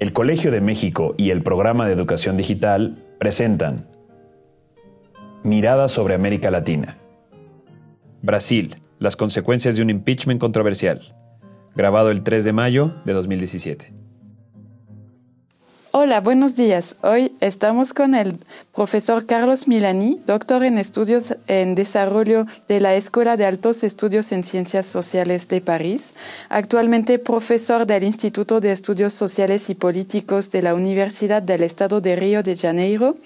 El Colegio de México y el Programa de Educación Digital presentan Mirada sobre América Latina. Brasil, las consecuencias de un impeachment controversial. Grabado el 3 de mayo de 2017. Hola, buenos días. Hoy estamos con el profesor Carlos Milani, doctor en estudios en desarrollo de la Escuela de Altos Estudios en Ciencias Sociales de París, actualmente profesor del Instituto de Estudios Sociales y Políticos de la Universidad del Estado de Río de Janeiro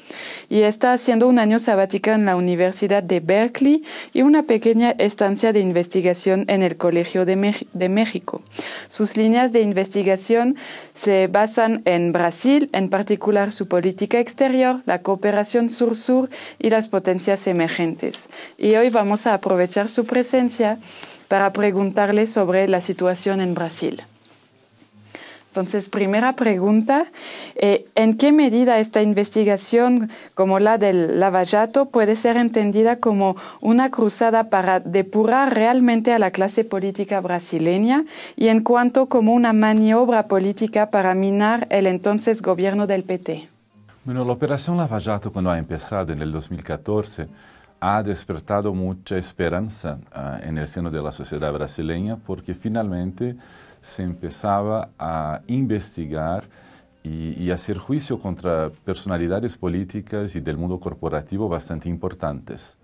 y está haciendo un año sabático en la Universidad de Berkeley y una pequeña estancia de investigación en el Colegio de, de México. Sus líneas de investigación se basan en Brasil, en particular su política exterior, la cooperación sur-sur y las potencias emergentes. Y hoy vamos a aprovechar su presencia para preguntarle sobre la situación en Brasil. Entonces, primera pregunta, eh, ¿en qué medida esta investigación, como la del Lavallato, puede ser entendida como una cruzada para depurar realmente a la clase política brasileña y en cuanto como una maniobra política para minar el entonces gobierno del PT? Bueno, la operación Lavallato, cuando ha empezado en el 2014, ha despertado mucha esperanza uh, en el seno de la sociedad brasileña porque finalmente se empezaba a investigar y, y, hacer juicio contra personalidades políticas y del mundo corporativo bastante importantes.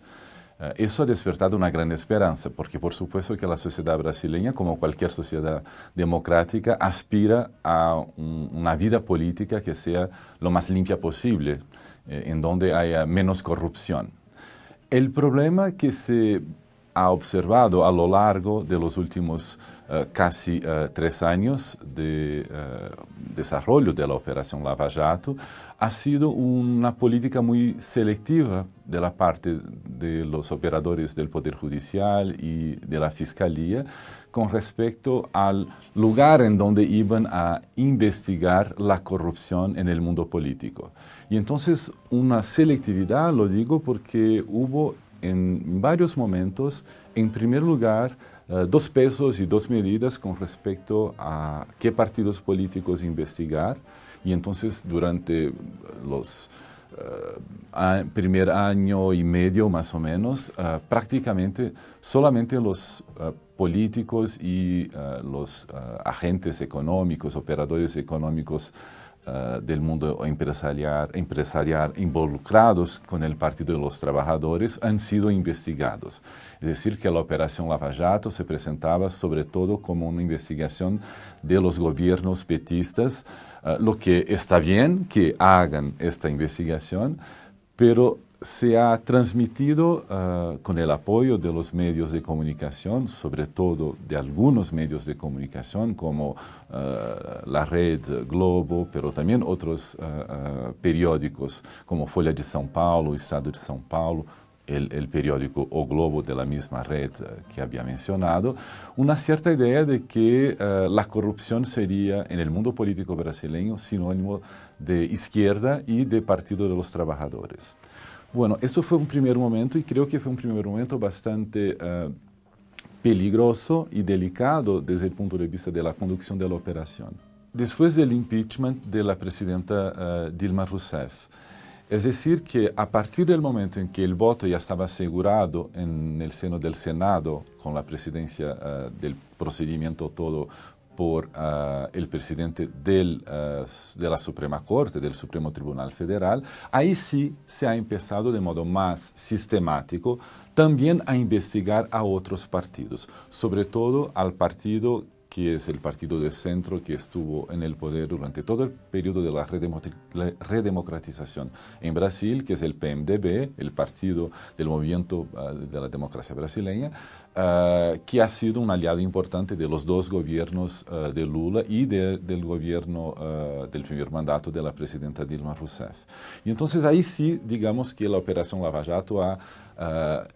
Uh, eso ha despertado una gran esperanza, porque por supuesto que la sociedad brasileña, como cualquier sociedad democrática, aspira a un, una vida política que sea lo más limpia posible, eh, en donde haya menos corrupción. El problema que se ha observado a lo largo de los últimos uh, casi uh, tres años de uh, desarrollo de la operación Lava Jato ha sido una política muy selectiva de la parte de los operadores del Poder Judicial y de la Fiscalía con respecto al lugar en donde iban a investigar la corrupción en el mundo político. Y entonces una selectividad, lo digo porque hubo en varios momentos, en primer lugar, uh, dos pesos y dos medidas con respecto a qué partidos políticos investigar. Y entonces, durante los uh, primer año y medio más o menos, uh, prácticamente solamente los políticos y los agentes económicos, operadores económicos uh, del mundo empresarial, empresarial involucrados con el Partido de los Trabajadores han sido investigados. Es decir, que la operación Lava Jato se presentaba sobre todo como una investigación de los gobiernos petistas, uh, lo que está bien que hagan esta investigación, pero se ha transmitido uh, con el apoyo de los medios de comunicación, sobre todo de algunos medios de comunicación como uh, la red Globo, pero también otros uh, periódicos como Folha de São Paulo, Estado de São Paulo, el, el, periódico O Globo de la misma red que había mencionado, una cierta idea de que la corrupción sería en el mundo político brasileño sinónimo de izquierda y de Partido de los Trabajadores. Bueno, esto fue un primer momento y creo que fue un primer momento bastante uh, peligroso y delicado desde el punto de vista de la conducción de la operación. Después del impeachment de la presidenta uh, Dilma Rousseff, es decir, que a partir del momento en que el voto ya estaba asegurado en el seno del Senado con la presidencia uh, del procedimiento todo por uh, el presidente uh, de la Suprema Corte, del Supremo Tribunal Federal, ahí sí se ha empezado de modo más sistemático también a investigar a otros partidos, sobre todo al partido que es el partido de centro que estuvo en el poder durante todo el periodo de la redemocratización en Brasil, que es el PMDB, el partido del movimiento uh, de la democracia brasileña, uh, que ha sido un aliado importante de los dos gobiernos uh, de Lula y de, del gobierno del primer mandato de la presidenta Dilma Rousseff. Y entonces ahí sí, digamos que la operación Lava Jato ha,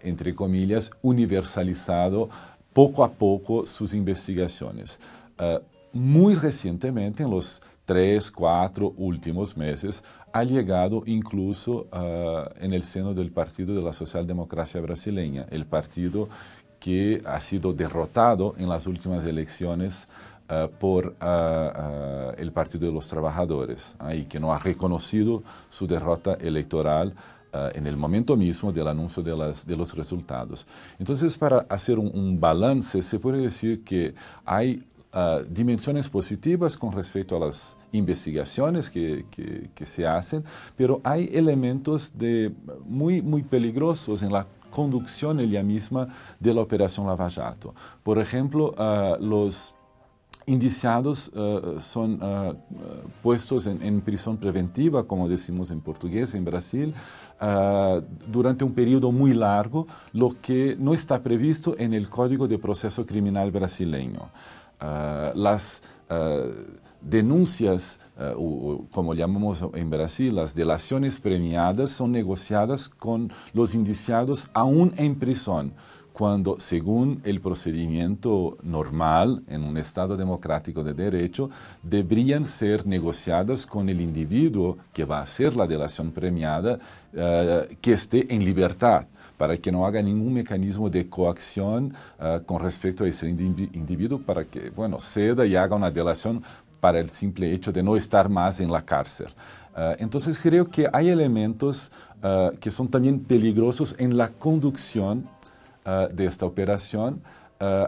entre comillas, universalizado poco a poco sus investigaciones. Uh, muy recientemente, en los tres, cuatro últimos meses, ha llegado incluso uh, en el seno del Partido de la Socialdemocracia Brasileña, el partido que ha sido derrotado en las últimas elecciones uh, por el Partido de los Trabajadores y que no ha reconocido su derrota electoral en el momento mismo del anuncio de, las, de, los resultados. Entonces, para hacer un, un balance, se puede decir que hay Uh, dimensiones positivas con respecto a las investigaciones que, que, que, se hacen, pero hay elementos de, muy, muy peligrosos en la conducción ella misma de la operación Lava Jato. Por ejemplo, uh, los indiciados uh, son puestos en, en, prisión preventiva, como decimos en portugués, en Brasil, durante un periodo muy largo, lo que no está previsto en el Código de Proceso Criminal brasileño. Las denuncias, como llamamos en Brasil, las delaciones premiadas son negociadas con los indiciados aún en prisión, cuando según el procedimiento normal en un Estado democrático de derecho, deberían ser negociadas con el individuo que va a hacer la delación premiada, que esté en libertad para que no haga ningún mecanismo de coacción uh, con respecto a ese individuo para que, bueno, ceda y haga una delación para el simple hecho de no estar más en la cárcel. Uh, entonces creo que hay elementos uh, que son también peligrosos en la conducción de esta operación.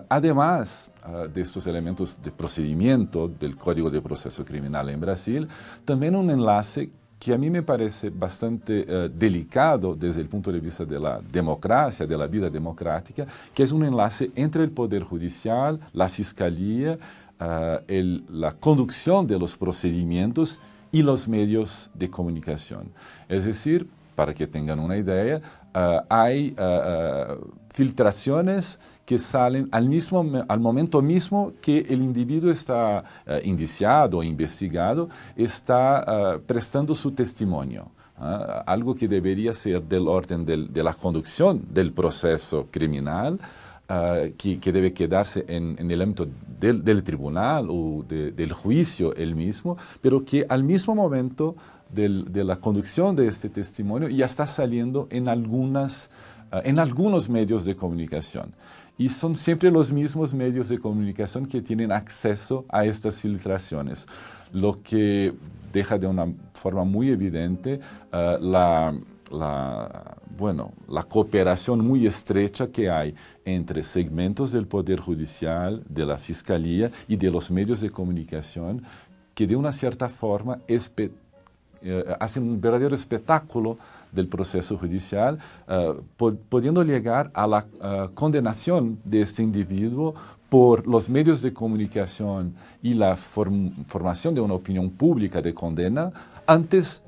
además de estos elementos de procedimiento del Código de Proceso Criminal en Brasil, también un enlace que a mí me parece bastante delicado desde el punto de vista de la democracia, de la vida democrática, que es un enlace entre el Poder Judicial, la Fiscalía, la conducción de los procedimientos y los medios de comunicación. Es decir, para que tengan una idea, uh, hay filtraciones que salen al, mismo, al momento mismo que el individuo está indiciado o investigado, está prestando su testimonio. Uh, algo que debería ser del orden de la conducción del proceso criminal, que, debe quedarse en, el ámbito del, tribunal o de, del juicio el mismo, pero que al mismo momento del, de la conducción de este testimonio ya está saliendo en algunas Ah, en algunos medios de comunicación. Y son siempre los mismos medios de comunicación que tienen acceso a estas filtraciones, lo que deja de una forma muy evidente uh, la, la, bueno, la cooperación muy estrecha que hay entre segmentos del Poder Judicial, de la Fiscalía y de los medios de comunicación que de una cierta forma eh, hacen un verdadero espectáculo del proceso judicial, eh, pudiendo llegar a la uh, condenación de este individuo por los medios de comunicación y la form formación de una opinión pública de condena antes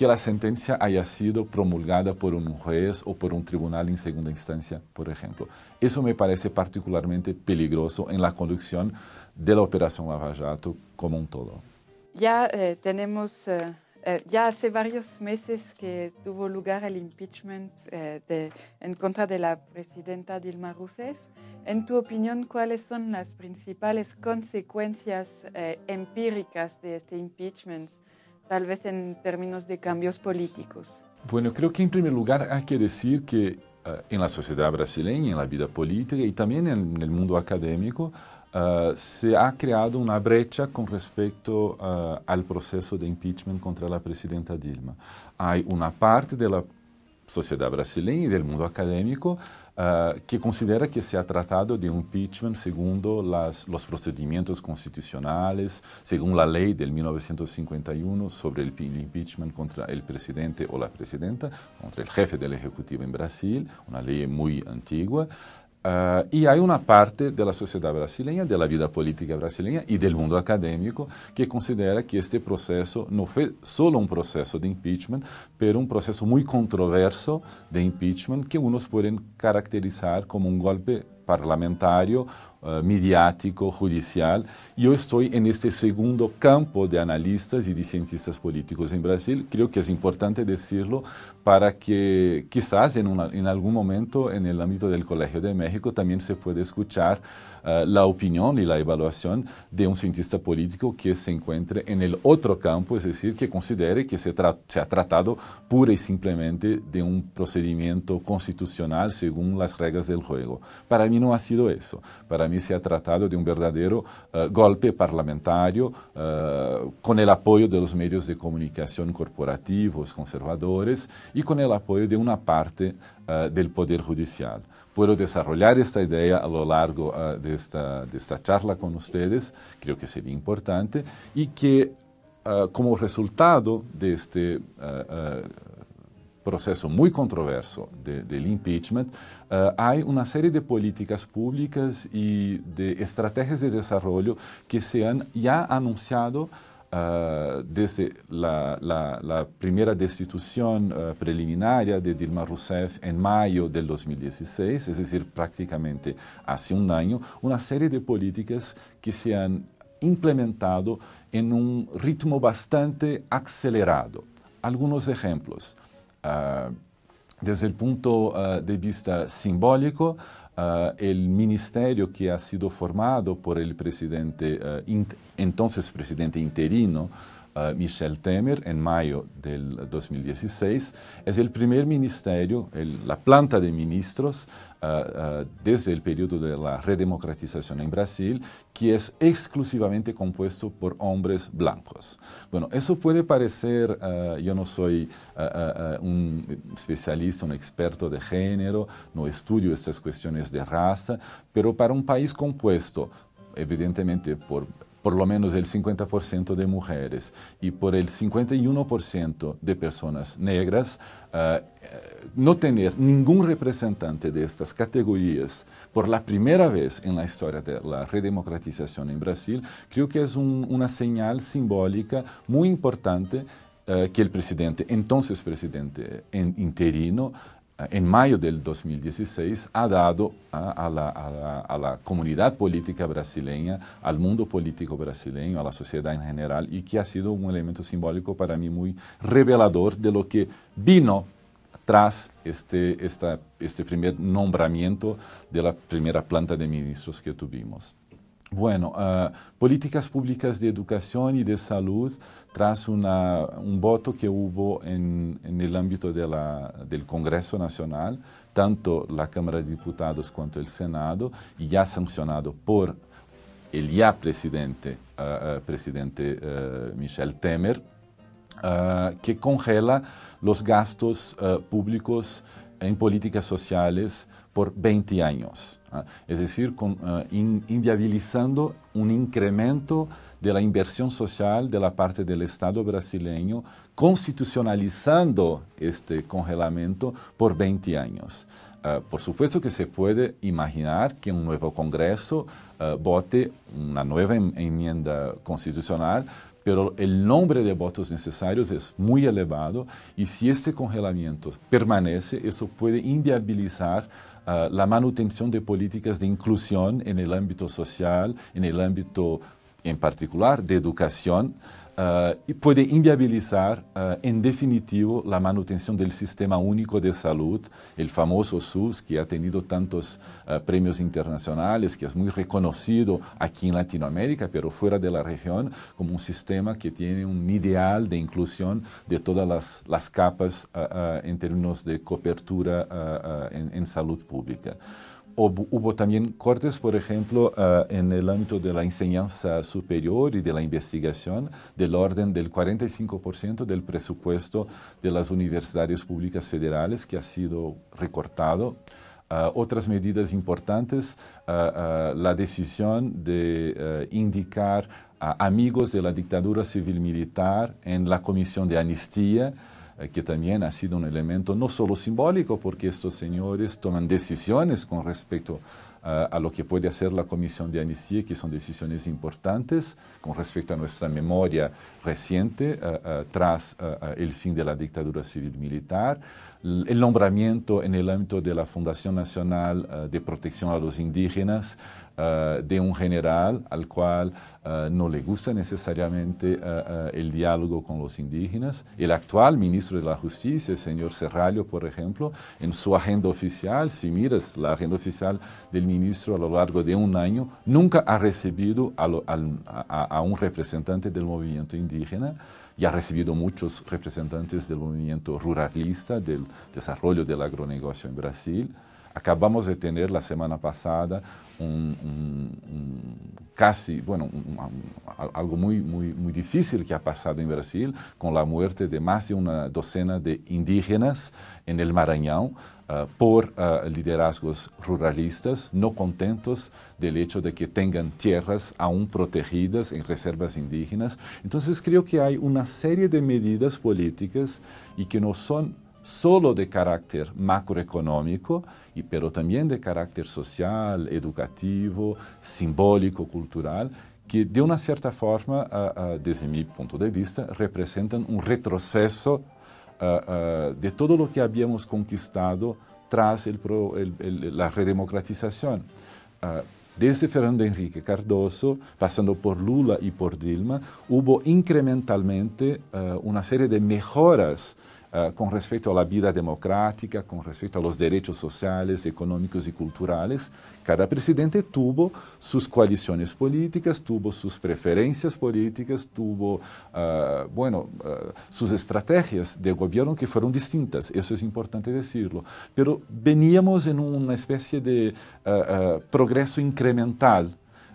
que la sentencia haya sido promulgada por un juez o por un tribunal en segunda instancia, por ejemplo. Eso me parece particularmente peligroso en la conducción de la operación Lava Jato como un todo. Ya eh, tenemos eh, eh, ya hace varios meses que tuvo lugar el impeachment eh, de, en contra de la presidenta Dilma Rousseff. En tu opinión, ¿cuáles son las principales consecuencias eh, empíricas de este impeachment, tal vez en términos de cambios políticos? Bueno, creo que en primer lugar hay que decir que en la sociedad brasileña, en la vida política y también en el mundo académico, Uh, se ha creado una brecha con respecto uh, al proceso de impeachment contra la presidenta Dilma. Hay una parte de la sociedad brasileña y del mundo académico que considera que se ha tratado de un impeachment según los procedimientos constitucionales, según la ley del 1951 sobre el impeachment contra el presidente o la presidenta, contra el jefe del Ejecutivo en Brasil, una ley muy antigua. Uh, y hay una parte de la sociedad brasileña, de la vida política brasileña y del mundo académico que considera que este proceso no fue solo un proceso de impeachment, pero un proceso muy controverso de impeachment que unos pueden caracterizar como un golpe parlamentario, uh, midiático, judicial. Yo estoy en este segundo campo de analistas y de cientistas políticos en Brasil. Creo que es importante decirlo para que quizás en algún momento en el ámbito del Colegio de México también se pueda escuchar uh, la opinión y la evaluación de un cientista político que se encuentre en el otro campo, es decir, que considere que se, tra se ha tratado pura y simplemente de un procedimiento constitucional según las reglas del juego. Para mí no ha sido eso. Para mí se ha tratado de un verdadero uh, golpe parlamentario uh, con el apoyo de los medios de comunicación corporativos, conservadores y con el apoyo de una parte del Poder Judicial. Puedo desarrollar esta idea a lo largo de esta, de, esta, charla con ustedes, creo que sería importante, y que como resultado de este proceso muy controverso de, impeachment, uh, hay una serie de políticas públicas y de estrategias de desarrollo que se han ya anunciado uh, desde la, primera destitución uh, preliminaria de Dilma Rousseff en mayo del 2016, es decir, prácticamente hace un año, una serie de políticas que se han implementado en un ritmo bastante acelerado. Algunos ejemplos. Uh, desde el punto de vista simbólico, uh, el ministerio que ha sido formado por el presidente, entonces presidente interino, Michel Temer, en mayo del 2016, es el primer ministerio, el, la planta de ministros uh, uh, desde el periodo de la redemocratización en Brasil, que es exclusivamente compuesto por hombres blancos. Bueno, eso puede parecer, uh, yo no soy un especialista, un experto de género, no estudio estas cuestiones de raza, pero para un país compuesto evidentemente por por lo menos el 50% de mujeres y por el 51% de personas negras, uh, no tener ningún representante de estas categorías por la primera vez en la historia de la redemocratización en Brasil, creo que es un, una señal simbólica muy importante uh, que el presidente, entonces presidente en interino, en mayo del 2016, ha dado a, la, comunidad política brasileña, al mundo político brasileño, a la sociedad en general, y que ha sido un elemento simbólico para mí muy revelador de lo que vino tras este, este primer nombramiento de la primera planta de ministros que tuvimos. Bueno, uh, políticas públicas de educación y de salud tras un voto que hubo en, el ámbito del Congreso Nacional, tanto la Cámara de Diputados cuanto el Senado, y ya sancionado por el ya presidente, uh, uh, presidente Michel Temer, que congela los gastos públicos en políticas sociales por 20 años, ¿ah? es decir, con, uh, in, inviabilizando un incremento de la inversión social de la parte del Estado brasileño, constitucionalizando este congelamiento por 20 años. Uh, por supuesto que se puede imaginar que un nuevo Congreso vote una nueva enmienda constitucional pero el nombre de votos necesarios es muy elevado y si este congelamiento permanece, eso puede inviabilizar uh, la manutención de políticas de inclusión en el ámbito social, en el ámbito en particular de educación, uh, y puede inviabilizar, uh, definitivo, la manutención del sistema único de salud, el famoso SUS, que ha tenido tantos uh, premios internacionales, que es muy reconocido aquí en Latinoamérica, pero fuera de la región, como un sistema que tiene un ideal de inclusión de todas las, capas en términos de cobertura en salud pública. Hubo también cortes, por ejemplo, uh, en el ámbito de la enseñanza superior y de la investigación, del orden del 45% del presupuesto de las universidades públicas federales que ha sido recortado. Uh, otras medidas importantes, uh, la decisión de indicar a amigos de la dictadura civil militar en la comisión de amnistía, que también ha sido un elemento no solo simbólico, porque estos señores toman decisiones con respecto a lo que puede hacer la Comisión de Amnistía, que son decisiones importantes con respecto a nuestra memoria reciente tras el fin de la dictadura civil-militar el nombramiento en el ámbito de la Fundación Nacional de Protección a los Indígenas de un general al cual no le gusta necesariamente el diálogo con los indígenas. El actual ministro de la Justicia, el señor Serrallo, por ejemplo, en su agenda oficial, si miras la agenda oficial del ministro a lo largo de un año, nunca ha recibido a un representante del movimiento indígena y ha recibido muchos representantes del movimiento ruralista, del desarrollo del agronegocio en Brasil. Acabamos de tener la semana pasada un, casi, bueno, algo muy, muy, muy difícil que ha pasado en Brasil con la muerte de más de una docena de indígenas en el Maranhão uh, por uh, liderazgos ruralistas no contentos del hecho de que tengan tierras aún protegidas en reservas indígenas. Entonces creo que hay una serie de medidas políticas y que no son solo de carácter macroeconómico, y, pero también de carácter social, educativo, simbólico, cultural, que de una cierta forma, desde mi punto de vista, representan un retroceso de todo lo que habíamos conquistado tras el, la redemocratización. Desde Fernando Enrique Cardoso, pasando por Lula y por Dilma, hubo incrementalmente una serie de mejoras uh, com respeito à vida democrática, com respeito aos direitos sociais, econômicos e culturais. Cada presidente tuvo suas coalições políticas, tuvo suas preferências políticas, tuvo, uh, bueno, uh, suas estratégias de governo que foram distintas. Isso é importante decirlo. Pero veníamos em uma espécie de progresso incremental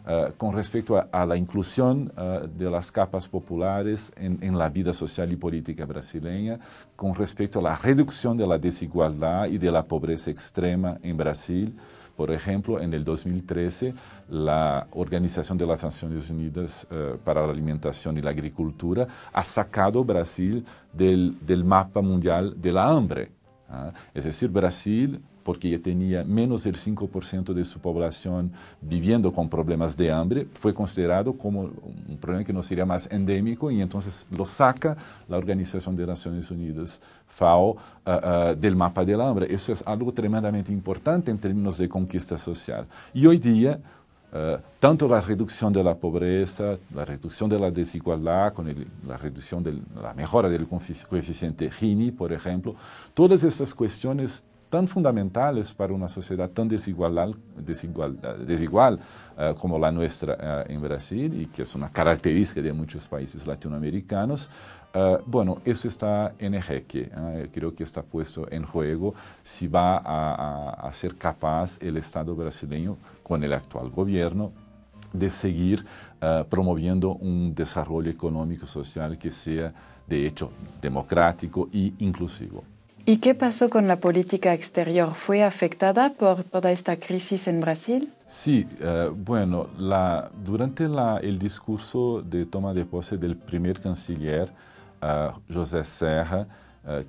Uh, con respecto a, la inclusión uh, de las capas populares en, la vida social y política brasileña, con respecto a la reducción de la desigualdad y de la pobreza extrema en Brasil. Por ejemplo, en el 2013, la Organización de las Naciones Unidas uh, para la Alimentación y la Agricultura ha sacado Brasil del, del mapa mundial de la hambre. Es decir, Brasil porque ya tenía menos del 5% de su población viviendo con problemas de hambre, fue considerado como un problema que no sería más endémico y entonces lo saca la Organización de Naciones Unidas, FAO, uh, uh, del mapa del hambre. Eso es algo tremendamente importante en términos de conquista social. Y hoy día, Uh, tanto la reducción de la pobreza, la reducción de la desigualdad, con el, la reducción de la mejora del coeficiente Gini, por ejemplo, todas estas cuestiones tan fundamentales para una sociedad tan desigual, desigual, desigual uh, como la nuestra uh, en Brasil y que es una característica de muchos países latinoamericanos, uh, bueno, eso está en ejeque. creo que está puesto en juego si va a, a, a, ser capaz el Estado brasileño con el actual gobierno de seguir promoviendo un desarrollo económico social que sea de hecho democrático e inclusivo. ¿Y qué pasó con la política exterior? ¿Fue afectada por toda esta crisis en Brasil? Sí, uh, bueno, la, durante la, el discurso de toma de pose del primer canciller, uh, José Serra,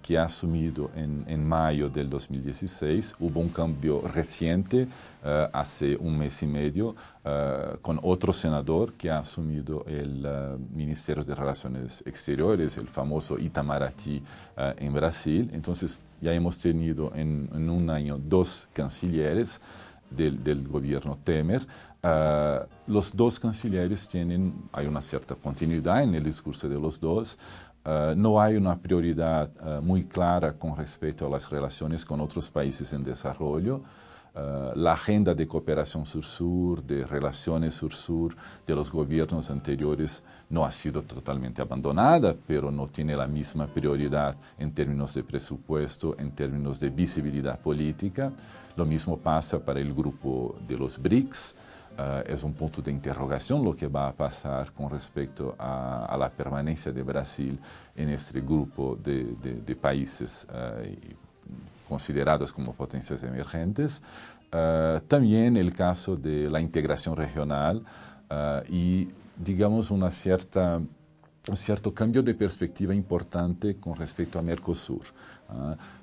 que ha asumido en, en, mayo del 2016. Hubo un cambio reciente uh, hace un mes y medio uh, con otro senador que ha asumido el Ministerio de Relaciones Exteriores, el famoso Itamaraty en Brasil. Entonces ya hemos tenido en, en un año dos cancilleres del, del gobierno Temer. Uh, los dos cancilleres tienen, hay una cierta continuidad en el discurso de los dos, Uh, não há uma prioridade uh, muito clara com respeito às relações com outros países em desenvolvimento. Uh, a agenda de cooperação sur-sur, de relações sur-sur de los governos anteriores não ha sido totalmente abandonada, pero não tem a mesma prioridade em termos de presupuesto, em termos de visibilidade política. Lo mismo passa para o grupo de los BRICS. Uh, es un punto de interrogación lo que va a pasar con respecto a, a la permanencia de Brasil en este grupo de, de, de países uh, considerados como potencias emergentes. Uh, también el caso de la integración regional y, digamos, una cierta, un cierto cambio de perspectiva importante con respecto a Mercosur.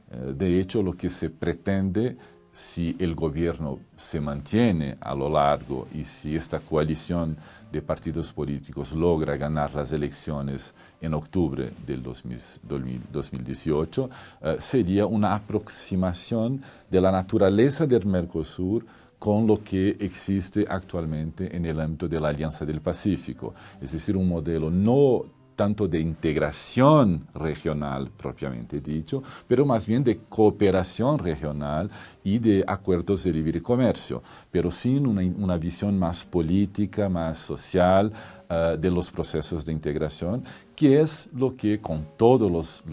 de hecho, lo que se pretende si el gobierno se mantiene a lo largo y si esta coalición de partidos políticos logra ganar las elecciones en octubre del 2018, eh, sería una aproximación de la naturaleza del Mercosur con lo que existe actualmente en el ámbito de la Alianza del Pacífico, es decir, un modelo no tanto de integración regional propiamente dicho, pero más bien de cooperación regional y de acuerdos de libre comercio, pero sin una, visión más política, más social eh, de los procesos de integración, que es lo que con todas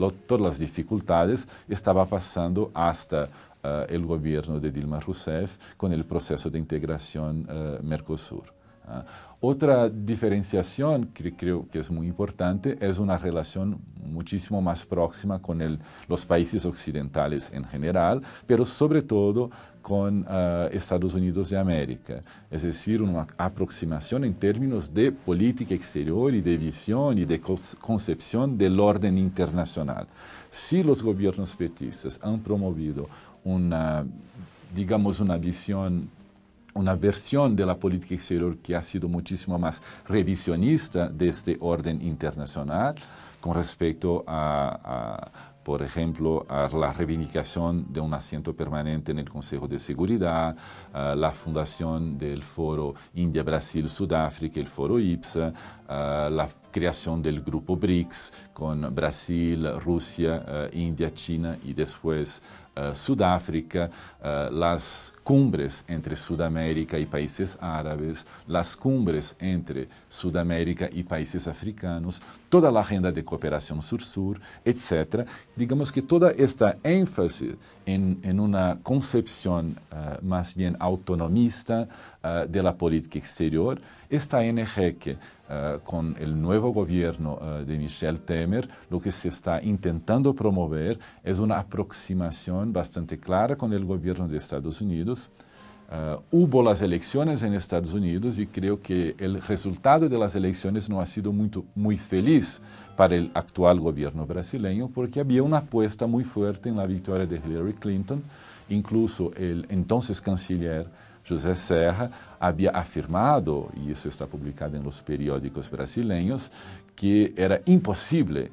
las dificultades estaba pasando hasta eh, el gobierno de Dilma Rousseff con el proceso de integración uh, Mercosur. Uh, otra diferenciación que creo que es muy importante es una relación muchísimo más próxima con el, los países occidentales en general, pero sobre todo con uh, Estados Unidos de América. Es decir, una aproximación en términos de política exterior y de visión y de concepción del orden internacional. Si los gobiernos petistas han promovido una, digamos, una visión una versión de la política exterior que ha sido muchísimo más revisionista de este orden internacional con respecto a, por ejemplo, a la reivindicación de un asiento permanente en el Consejo de Seguridad, la fundación del Foro India-Brasil-Sudáfrica, el Foro IPSA, la creación del grupo BRICS con Brasil, Rusia, India, China y después uh, Sudáfrica, uh, las cumbres entre Sudamérica y países árabes, las cumbres entre Sudamérica y países africanos, toda la agenda de cooperación sur-sur, etc. Digamos que toda esta énfasis en, en una concepción uh, más bien autonomista de la política exterior, NG que Uh, con el nuevo gobierno uh, de Michel Temer, lo que se está intentando promover es una aproximación bastante clara con el gobierno de Estados Unidos. Uh, hubo las elecciones en Estados Unidos y creo que el resultado de las elecciones no ha sido muy, muy feliz para el actual gobierno brasileño porque había una apuesta muy fuerte en la victoria de Hillary Clinton, incluso el entonces canciller José Serra havia afirmado, e isso está publicado em los periódicos brasileiros, que era impossível,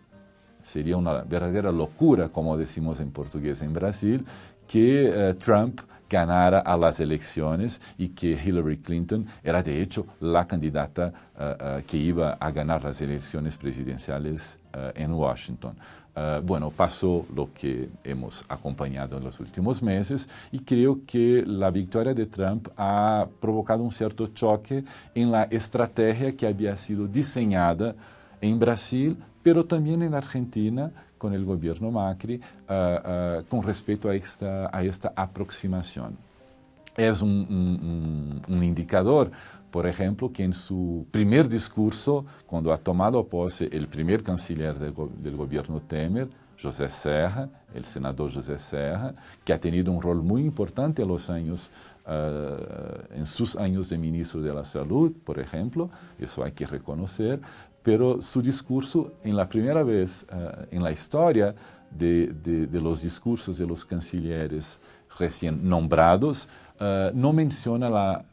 seria uma verdadeira loucura, como decimos em português em Brasil, que uh, Trump ganara a las elecciones y que Hillary Clinton era de hecho la candidata uh, uh, que iba a ganar las elecciones presidenciales en Washington. Uh, bueno, pasó lo que hemos acompañado en los últimos meses y creo que la victoria de Trump ha provocado un cierto choque en la estrategia que había sido diseñada en Brasil, pero también en Argentina con el gobierno Macri uh, uh, con respecto a esta, a esta aproximación. Es un, un, un indicador por ejemplo, que en su primer discurso, cuando ha tomado posse el primer canciller del, del gobierno Temer, José Serra, el senador José Serra, que ha tenido un rol muy importante en los años, uh, en sus años de ministro de la Salud, por ejemplo, eso hay que reconocer, pero su discurso, en la primera vez uh, en la historia de, de, de, los discursos de los cancilleres recién nombrados, uh, no menciona la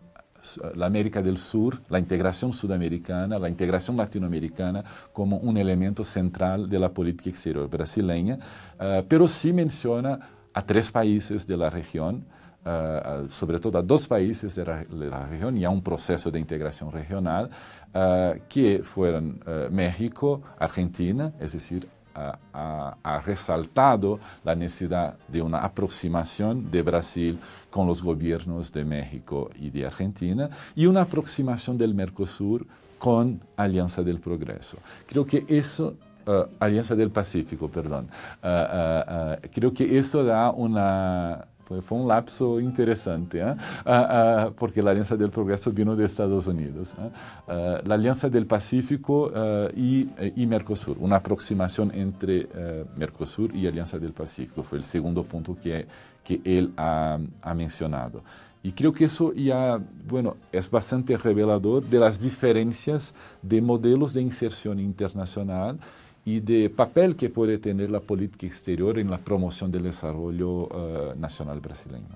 la América del Sur, la integración sudamericana, la integración latinoamericana como un elemento central de la política exterior brasileña, uh, pero sí menciona a tres países de la región, uh, sobre todo a dos países de la, región y a un proceso de integración regional, uh, que fueron México, Argentina, es decir, ha, resaltado la necesidad de una aproximación de Brasil con los gobiernos de México y de Argentina y una aproximación del Mercosur con Alianza del Progreso. Creo que eso Uh, Alianza del Pacífico, perdón. Uh, uh, creo que eso da una, fue un lapso interesante, ¿eh? uh, uh, porque la Alianza del Progreso vino de Estados Unidos. ¿eh? Uh, la Alianza del Pacífico y, y, Mercosur, una aproximación entre Mercosur y Alianza del Pacífico, fue el segundo punto que, que él ha, ha mencionado. Y creo que eso ya, bueno, es bastante revelador de las diferencias de modelos de inserción internacional y de papel que puede tener la política exterior en la promoción del desarrollo uh, nacional brasileño.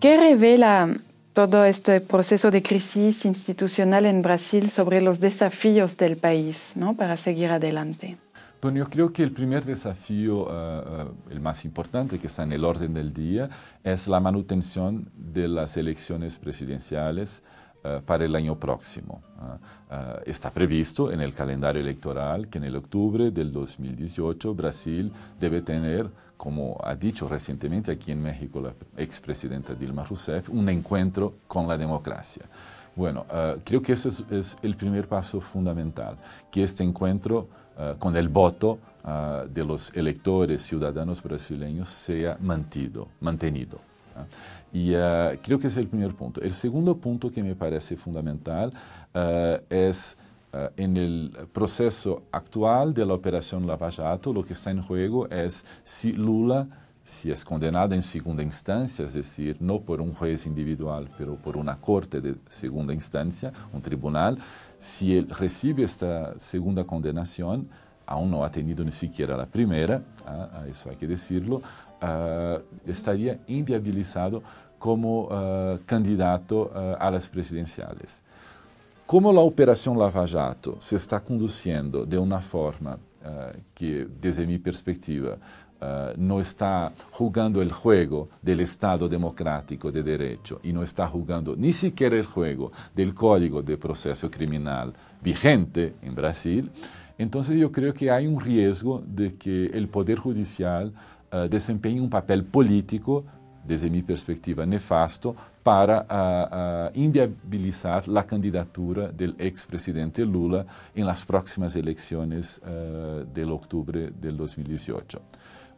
¿Qué revela todo este proceso de crisis institucional en Brasil sobre los desafíos del país ¿no? para seguir adelante? Bueno, yo creo que el primer desafío, uh, el más importante que está en el orden del día, es la manutención de las elecciones presidenciales para el año próximo. está previsto en el calendario electoral que en el octubre del 2018 Brasil debe tener, como ha dicho recientemente aquí en México la expresidenta Dilma Rousseff, un encuentro con la democracia. Bueno, creo que eso es, el primer paso fundamental, que este encuentro con el voto de los electores ciudadanos brasileños sea mantido, mantenido. Y creo que es el primer punto. El segundo punto que me parece fundamental es en el proceso actual de la operación Lava Jato, lo que está en juego es si Lula si es condenado en segunda instancia, es decir, no por un juez individual, pero por una corte de segunda instancia, un tribunal, si él recibe esta segunda condenación, aún no ha tenido ni siquiera la primera, eso hay que decirlo, ah, estaría inviabilizado como ah, candidato a las presidenciales. Como la operación Lava Jato se está conduciendo de una forma que, desde mi perspectiva, Uh, no está jugando el juego del Estado democrático de derecho y no está jugando ni siquiera el juego del Código de Proceso Criminal vigente en Brasil, entonces yo creo que hay un riesgo de que el Poder Judicial uh, desempeñe un papel político, desde mi perspectiva nefasto, para uh, inviabilizar la candidatura del expresidente Lula en las próximas elecciones del octubre del 2018.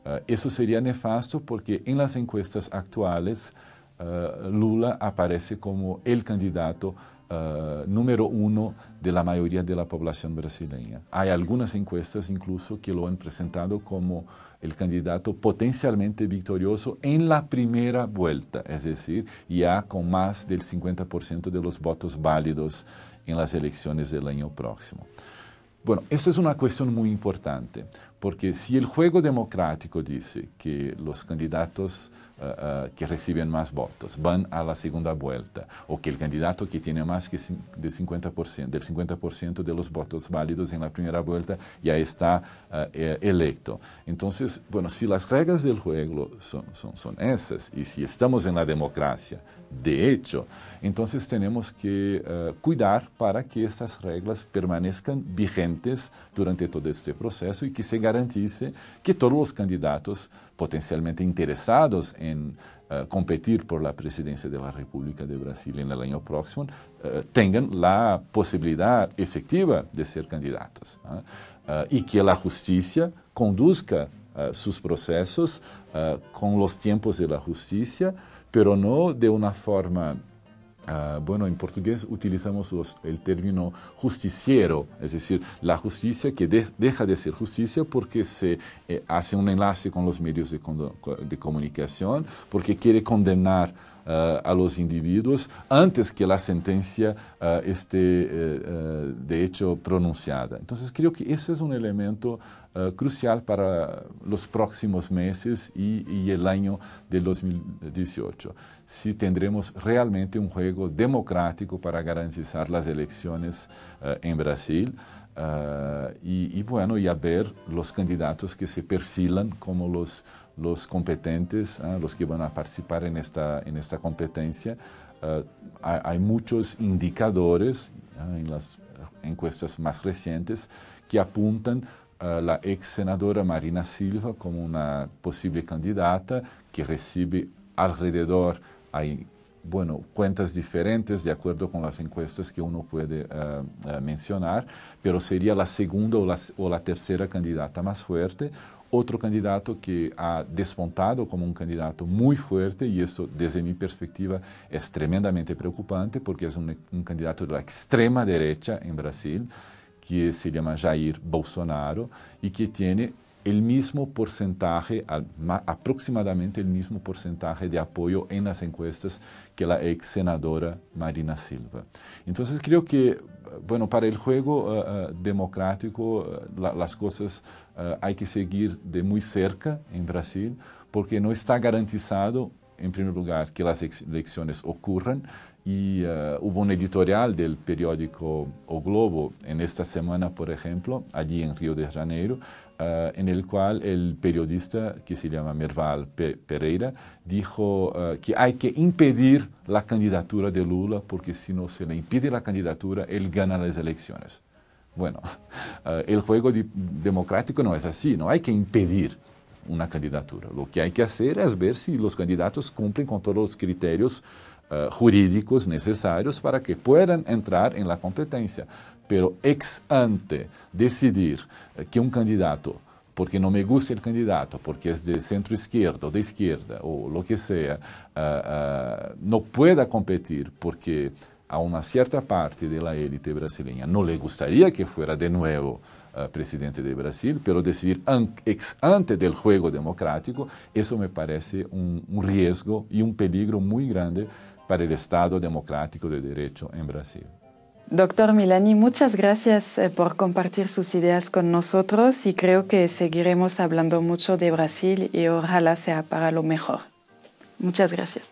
Uh, eso sería nefasto porque en las encuestas actuales uh, Lula aparece como el candidato uh, número uno de la mayoría de la población brasileña. Hay algunas encuestas incluso que lo han presentado como el candidato potencialmente victorioso en la primera vuelta, es decir, ya con más del 50% de los votos válidos en las elecciones del año próximo. Bueno, eso es una cuestión muy importante, porque si el juego democrático dice que los candidatos uh, uh, que reciben más votos van a la segunda vuelta, o que el candidato que tiene más que del 50%, del 50% de los votos válidos en la primera vuelta ya está uh, electo. Entonces, bueno, si las reglas del juego son, son, esas, y si estamos en la democracia, de hecho, entonces tenemos que cuidar para que estas reglas permanezcan vigentes durante todo este proceso y que se garantice que todos los candidatos potencialmente interesados uh, competir por la presidencia de la República de Brasil en el año próximo uh, tengan la posibilidad efectiva de ser candidatos y que la justicia conduzca sus procesos con los tiempos de la justicia pero no de una forma, uh, bueno, en portugués utilizamos los, el término justiciero, es decir, la justicia que de, deja de ser justicia porque se eh, hace un enlace con los medios de, de comunicación, porque quiere condenar a los individuos antes que la sentencia uh, esté, uh, de hecho, pronunciada. Entonces, creo que ese es un elemento crucial para los próximos meses y, y, el año del 2018. Si tendremos realmente un juego democrático para garantizar las elecciones en Brasil. Uh, y, y, bueno, y a ver los candidatos que se perfilan como los los competentes, ¿eh? los que van a participar en esta, en esta competencia. Uh, hay, hay, muchos indicadores ¿eh? en las encuestas más recientes que apuntan a la ex senadora Marina Silva como una posible candidata que recibe alrededor, hay bueno, cuentas diferentes de acuerdo con las encuestas que uno puede uh, uh, mencionar, pero sería la segunda o la, o la tercera candidata más fuerte otro candidato que ha despontado como un candidato muy fuerte y eso desde mi perspectiva es tremendamente preocupante porque es un, un candidato de la extrema derecha en Brasil que se llama Jair Bolsonaro y que tiene el mismo porcentaje, aproximadamente el mismo porcentaje de apoyo en las encuestas que la ex senadora Marina Silva. Entonces creo que, bueno, para el juego uh, uh, democrático uh, la, las cosas hay que seguir de muy cerca en Brasil porque no está garantizado en primer lugar, que las elecciones ocurran y uh, hubo un editorial del periódico O Globo en esta semana, por ejemplo, allí en Río de Janeiro, uh, en el cual el periodista que se llama Merval Pereira dijo uh, que hay que impedir la candidatura de Lula porque si no se le impide la candidatura, él gana las elecciones. Bueno, el juego democrático no es así, no hay que impedir una candidatura. Lo que hay que hacer es ver si los candidatos cumplen con todos los criterios uh, jurídicos necesarios para que puedan entrar en la competencia. Pero ex ante decidir uh, que un candidato, porque no me gusta el candidato, porque es de centro izquierda o de izquierda o lo que sea, uh, no pueda competir porque a una cierta parte de la élite brasileña no le gustaría que fuera de nuevo uh, presidente de Brasil, pero decidir an ex ante del juego democrático, eso me parece un, un riesgo y un peligro muy grande para el Estado democrático de derecho en Brasil. Doctor Milani, muchas gracias eh, por compartir sus ideas con nosotros y creo que seguiremos hablando mucho de Brasil y ojalá sea para lo mejor. Muchas gracias.